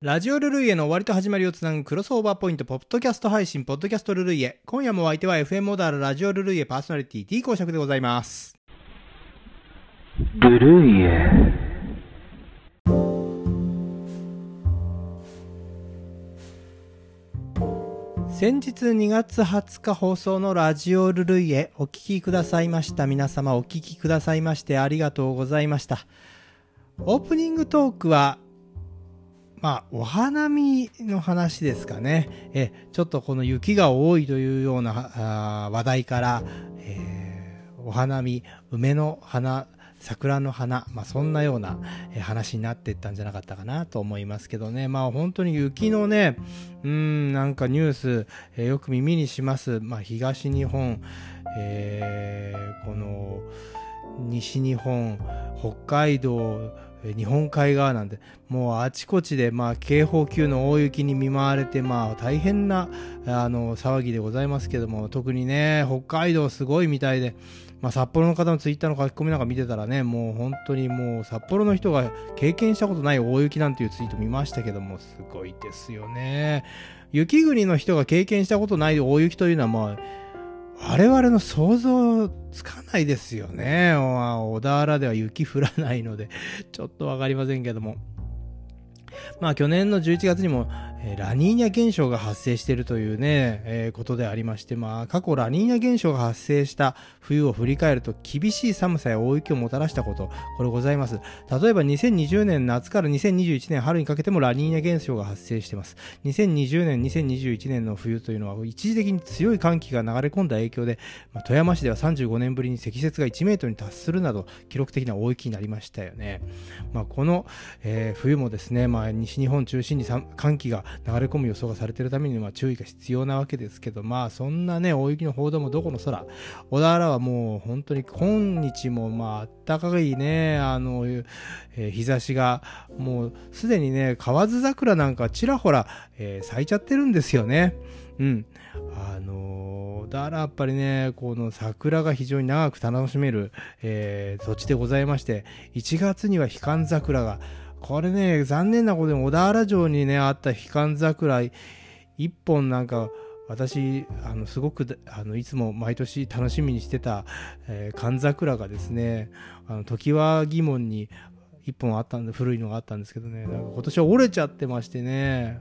ラジオルルイエの終わりと始まりをつなぐクロスオーバーポイント、ポッドキャスト配信、ポッドキャストルルイエ。今夜もお相手は FM モダルラジオルルイエパーソナリティ D 公爵でございます。ルルイエ先日2月20日放送のラジオルルイエお聞きくださいました皆様お聞きくださいましてありがとうございましたオープニングトークはまあお花見の話ですかね。えちょっとこの雪が多いというような話題から、えーお花見梅の花桜の花、まあ、そんなような話になっていったんじゃなかったかなと思いますけどね、まあ、本当に雪のね、うん、なんかニュース、えーよく耳にします、まあ、東日本、えーこの西日本、北海道、日本海側なんで、もうあちこちで、まあ、警報級の大雪に見舞われて、まあ、大変なあの騒ぎでございますけども、特にね、北海道すごいみたいで、まあ、札幌の方のツイッターの書き込みなんか見てたらね、もう本当にもう札幌の人が経験したことない大雪なんていうツイート見ましたけども、すごいですよね。雪国の人が経験したことない大雪というのは、まあ、我々の想像つかないですよね。小田原では雪降らないので、ちょっとわかりませんけども。まあ去年の11月にも、えラニーニャ現象が発生しているというね、えーことでありまして、まあ過去ラニーニャ現象が発生した冬を振り返ると厳しい寒さや大雪をもたらしたこと、これございます。例えば2020年夏から2021年春にかけてもラニーニャ現象が発生しています。2020年、2021年の冬というのは一時的に強い寒気が流れ込んだ影響で、まあ富山市では35年ぶりに積雪が1メートルに達するなど記録的な大雪になりましたよね。まあ、この、えー冬もですね、まあ、西日本中心に寒気が流れ込む予想がされているために、まあ、注意が必要なわけですけど、まあ、そんなね、大雪の報道もどこの空、小田原はもう本当に今日も、まあ、暖かいね、あの、えー日差しが、もうすでにね、河津桜なんかちらほら、えー咲いちゃってるんですよね。うん。あのーだからやっぱりね、この桜が非常に長く楽しめる、えー土地でございまして、1月には悲観桜が、これね、残念なことに小田原城にね、あった悲観桜、一本なんか、私、あの、すごく、あの、いつも毎年楽しみにしてた、えー、寒桜がですね、あの、時は疑問に一本あったんで、古いのがあったんですけどね、なんか今年は折れちゃってましてね、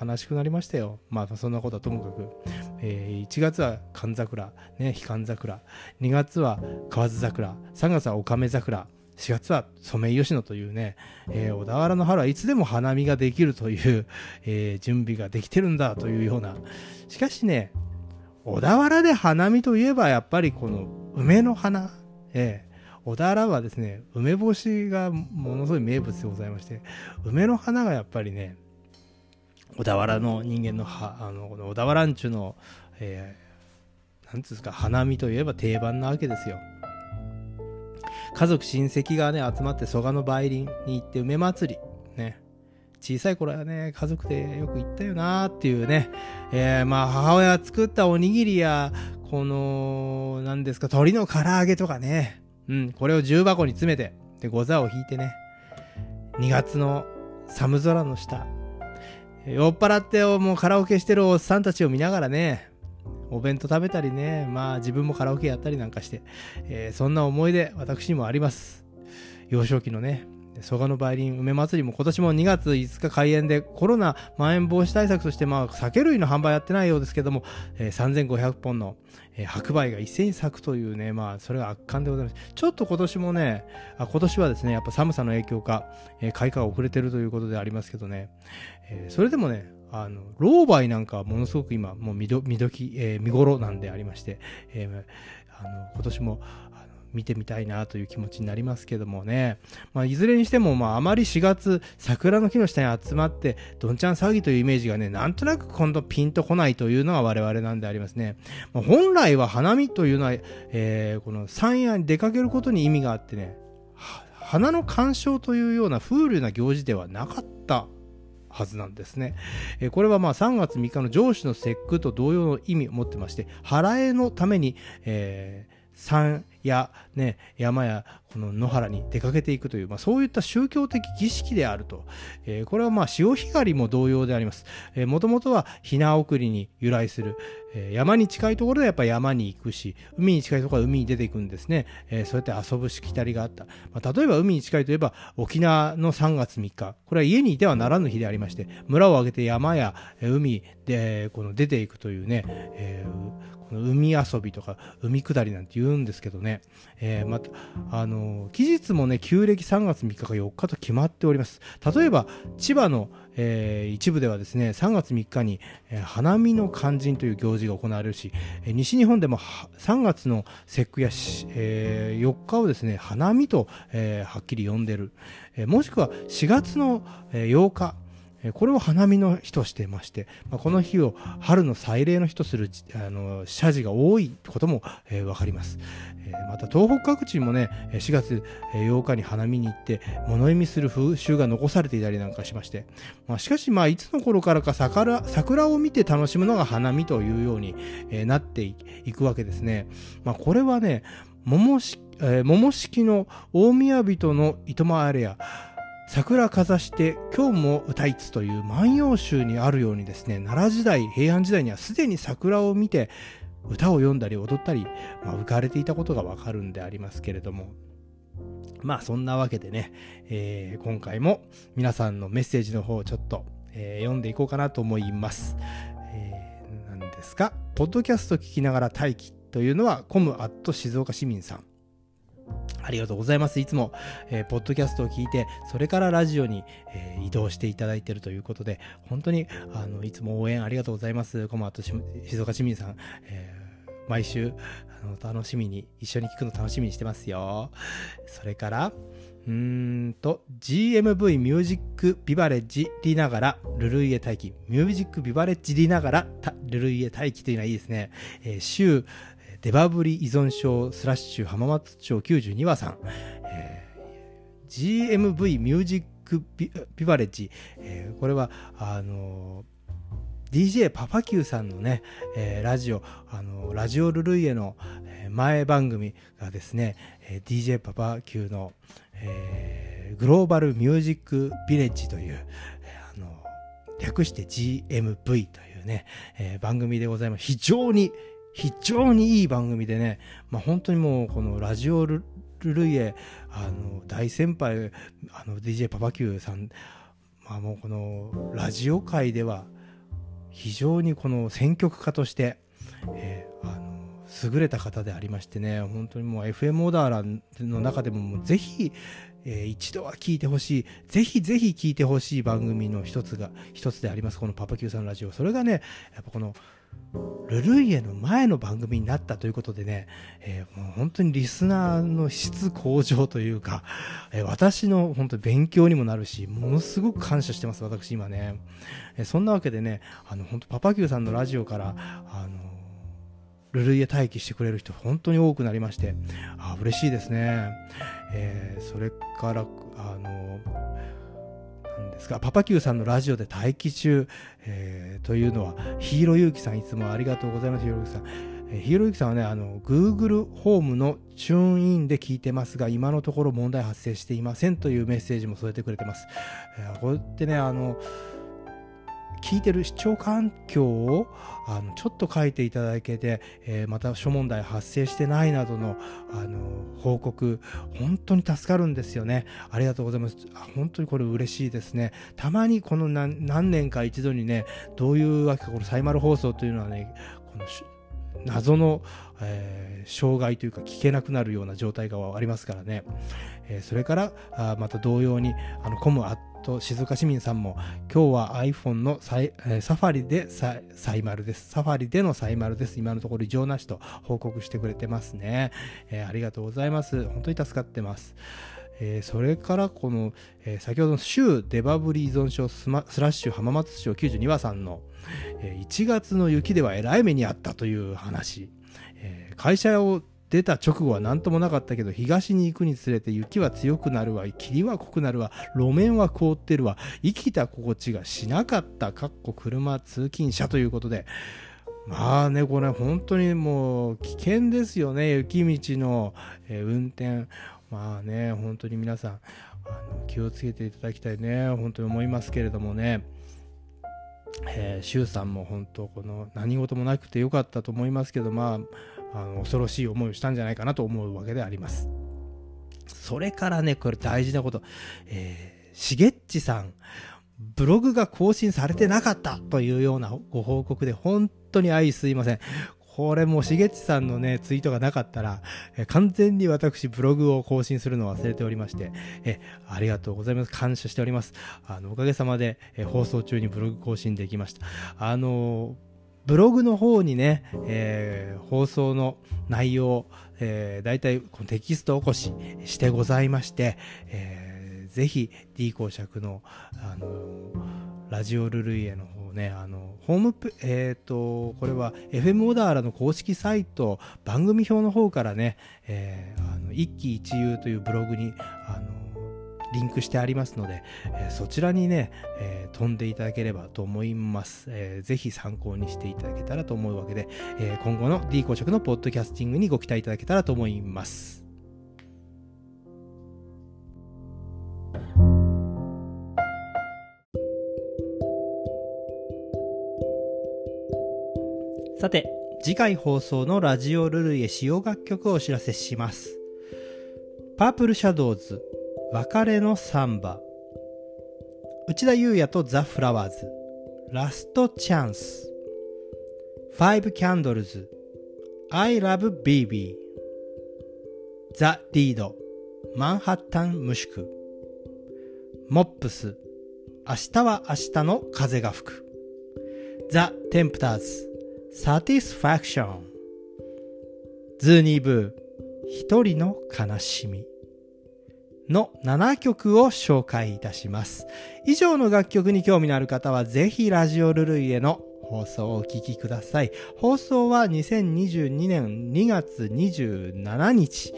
悲しくなりましたよ。まあ、そんなことはともかく。えー1月は寒桜、ね、悲観桜。2月は河津桜。3月はオカメ桜。4月はソメイヨシノというね、えー小田原の春はいつでも花見ができるという、えー準備ができてるんだというような。しかしね、小田原で花見といえばやっぱりこの梅の花。えー小田原はですね、梅干しがものすごい名物でございまして、梅の花がやっぱりね、小田原の人間のはあのこの小田原んちゅの、えーなんつうんですか花見といえば定番なわけですよ家族親戚がね集まって蘇我の梅林に行って梅祭り。ね。小さい頃はね家族でよく行ったよなーっていうね、えーまあ母親が作ったおにぎりやこの何ですか鶏の唐揚げとかね。うんこれを重箱に詰めてでご座を引いてね。2月の寒空の下。酔っ払ってもうカラオケしてるおっさんたちを見ながらね、お弁当食べたりね、まあ自分もカラオケやったりなんかして、えーそんな思い出、私にもあります。幼少期のね、蘇我の梅林梅祭りも今年も2月5日開園でコロナまん延防止対策としてまあ酒類の販売やってないようですけども、えー3500本の、えー白梅が一斉に咲くというねまあそれが圧巻でございます。ちょっと今年もねあ今年はですねやっぱ寒さの影響か、えー開花が遅れてるということでありますけどね、えーそれでもねあの老梅なんかはものすごく今もう見ど見どき、えー見頃なんでありまして、えーあの今年もあの見てみたいなという気持ちになりますけどもね、まあ、いずれにしても、まあ、あまり4月桜の木の下に集まってどんちゃん騒ぎというイメージがねなんとなく今度ピンとこないというのが我々なんでありますね、まあ、本来は花見というのは、えーこの山野に出かけることに意味があってね花の鑑賞というような風流な行事ではなかったはずなんですね。えーこれはまあ3月3日の上司の節句と同様の意味を持ってまして、払えのために、えー三や、ね、山やこの野原に出かけていくという、まあ、そういった宗教的儀式であると、えー、これはまあ潮干狩りも同様であります。もともとはひな送りに由来する、えー、山に近いところでやっぱ山に行くし、海に近いところは海に出ていくんですね。えー、そうやって遊ぶしきたりがあった。まあ、例えば海に近いといえば沖縄の3月3日、これは家にいてはならぬ日でありまして、村を挙げて山や海でこの出ていくというね、えー海遊びとか海下りなんて言うんですけどね、えー、また、あの期日もね、旧暦3月3日か4日と決まっております。例えば、千葉の、えー、一部ではですね、3月3日に、えー、花見の肝心という行事が行われるし、えー、西日本でも3月の節句や、えー、4日をですね、花見と、えー、はっきり呼んでる。えー、もしくは4月の、えー、8日、これを花見の日としてまして、まあ、この日を春の祭礼の日とするあの謝辞が多いことも、えー、分かります、えー、また東北各地もね4月8日に花見に行って物意味する風習が残されていたりなんかしまして、まあ、しかしまあいつの頃からか桜桜を見て楽しむのが花見というように、えー、なっていくわけですね、まあ、これはね桃式,、えー、桃式の大宮人の糸満あれや桜かざして今日も歌いつという万葉集にあるようにですね、奈良時代、平安時代にはすでに桜を見て歌を読んだり踊ったり、まあ、浮かれていたことがわかるんでありますけれども、まあそんなわけでね、えー、今回も皆さんのメッセージの方をちょっと、えー、読んでいこうかなと思います。えー、何ですか、ポッドキャスト聞きながら待機というのはコムアット静岡市民さん。ありがとうございます。いつも、えー、ポッドキャストを聞いて、それからラジオに、えー、移動していただいているということで、本当に、あの、いつも応援ありがとうございます。コマと静岡市民さん、えー、毎週、あの、楽しみに、一緒に聞くの楽しみにしてますよ。それから、うーんと、GMV ミュージックビバレッジりながら、ルルイエ待機。ミュージックビバレッジりながら、ルルイエ待機というのはいいですね。えー、週、デバブリ依存症スラッシュ浜松町92話さん、えー、GMV ミュージックビバレッジ、えー、これはあのー、DJ パパ Q さんのね、えー、ラジオ、あのラジオルルイエの前番組がですね、え DJ パパ Q の、えグローバルミュージックビレッジという、あの略して GMV というね、え番組でございます。非常に非常にいい番組でね、まあ、本当にもうこのラジオルルイエあの大先輩あの DJ パパ Q さん、まあ、もうこのラジオ界では非常にこの選曲家として、えー、優れた方でありましてね本当にもう FM オーダーランの中でももうぜひえー、一度は聞いてほしい、ぜひぜひ聞いてほしい番組の一つが、一つであります、このパパ Q さんのラジオ。それがね、やっぱこの、ルルイエの前の番組になったということでね、えー、もう本当にリスナーの質向上というか、えー、私の本当勉強にもなるし、ものすごく感謝してます、私今ね。えー、そんなわけでね、あの、本当パパ Q さんのラジオから、あの、ルルイエ待機してくれる人本当に多くなりまして、あ嬉しいですね。えー、それから、あの、なんですが、パパ Q さんのラジオで待機中、えー、というのは、ヒーローゆうきさん、いつもありがとうございます、ヒーローゆうきさん。えー、ヒーローゆうきさんはね、あの、Google ホームのチューンインで聞いてますが、今のところ問題発生していませんというメッセージも添えてくれてます。えー、こうやってね、あの、聞いてる視聴環境をあのちょっと書いていただけて、えー、また諸問題発生してないなどのあの報告本当に助かるんですよね。ありがとうございます。本当にこれ嬉しいですね。たまにこの何年か一度にねどういうわけかこのサイマル放送というのはねこの謎の、えー、障害というか聞けなくなるような状態がありますからね、えー、それからあまた同様にあのコムアッと静岡市民さんも今日は iPhone のサイ、サファリでササイマルです。サファリでのサイマルです。今のところ異常なしと報告してくれてますね。え、ありがとうございます。本当に助かってます。えー、それからこの、えー、先ほどの州デバブリ依存症スラッシュ浜松市長92話さんの、えー、1月の雪ではえらい目にあったという話、えー、会社を出た直後は何ともなかったけど、東に行くにつれて雪は強くなるわ、霧は濃くなるわ、路面は凍ってるわ、生きた心地がしなかった、かっこ車通勤者ということで、まあね、これ本当にもう危険ですよね、雪道の、えー、運転。まあね、本当に皆さん、あの気をつけていただきたいね、本当に思いますけれどもね、えー、周さんも本当、この何事もなくてよかったと思いますけど、まあ、あの恐ろしい思いをしたんじゃないかなと思うわけであります。それからね、これ大事なこと、え、しげっちさん、ブログが更新されてなかったというようなご報告で本当に愛すいません。これもしげちさんのね、ツイートがなかったら、え完全に私ブログを更新するのを忘れておりまして、えありがとうございます。感謝しております。あの、おかげさまで、え放送中にブログ更新できました。あのブログの方にね、えー、放送の内容、えー、大体このテキスト起こししてございまして、えー、ぜひ D 公爵の、あの、ラジオルルイエの方ね、あのホームペえっ、ー、と、これは FM オダーラの公式サイト、番組表の方からね、えー、あの一喜一憂というブログに、あのリンクしてありますので、えー、そちらにね、え、飛んでいただければと思います、えー。ぜひ参考にしていただけたらと思うわけで、え、今後の D 公職のポッドキャスティングにご期待いただけたらと思います。さて、次回放送のラジオルルイへ使用楽曲をお知らせします。パープルシャドウズ別れのサンバ。内田裕也とザ・フラワーズ。ラストチャンス。ファイブキャンドルズ。I love BB ザ・リード。マンハッタン無宿。モップス。明日は明日の風が吹く。ザ・テンプターズ。サティスファクション ズー・ニー・ヴー一人の悲しみの7曲を紹介いたします。以上の楽曲に興味のある方はぜひラジオルルイへの放送をお聴きください。放送は2022年2月27日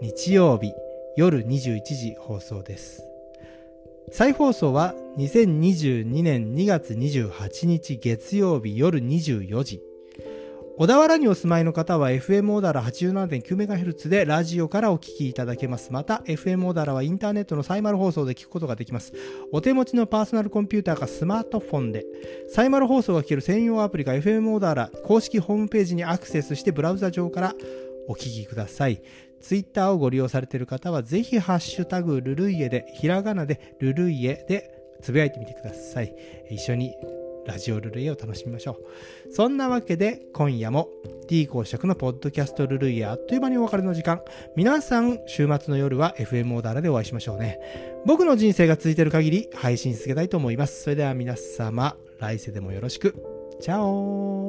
日曜日夜21時放送です。再放送は2022年2月28日月曜日夜24時小田原にお住まいの方は FM オダラ 87.9MHz でラジオからお聞きいただけます。また FM オダラはインターネットのサイマル放送で聞くことができます。お手持ちのパーソナルコンピューターかスマートフォンでサイマル放送が聞ける専用アプリが FM オダラ公式ホームページにアクセスしてブラウザ上からお聞きください。ツイッターをご利用されている方はぜひハッシュタグルルイエでひらがなでルルイエでつぶやいてみてください。一緒にラジオルルイを楽しみましょう。そんなわけで今夜も D 公爵のポッドキャストルルイあっという間にお別れの時間。皆さん週末の夜は FM オーダーでお会いしましょうね。僕の人生が続いている限り配信続けたいと思います。それでは皆様来世でもよろしく。チャオ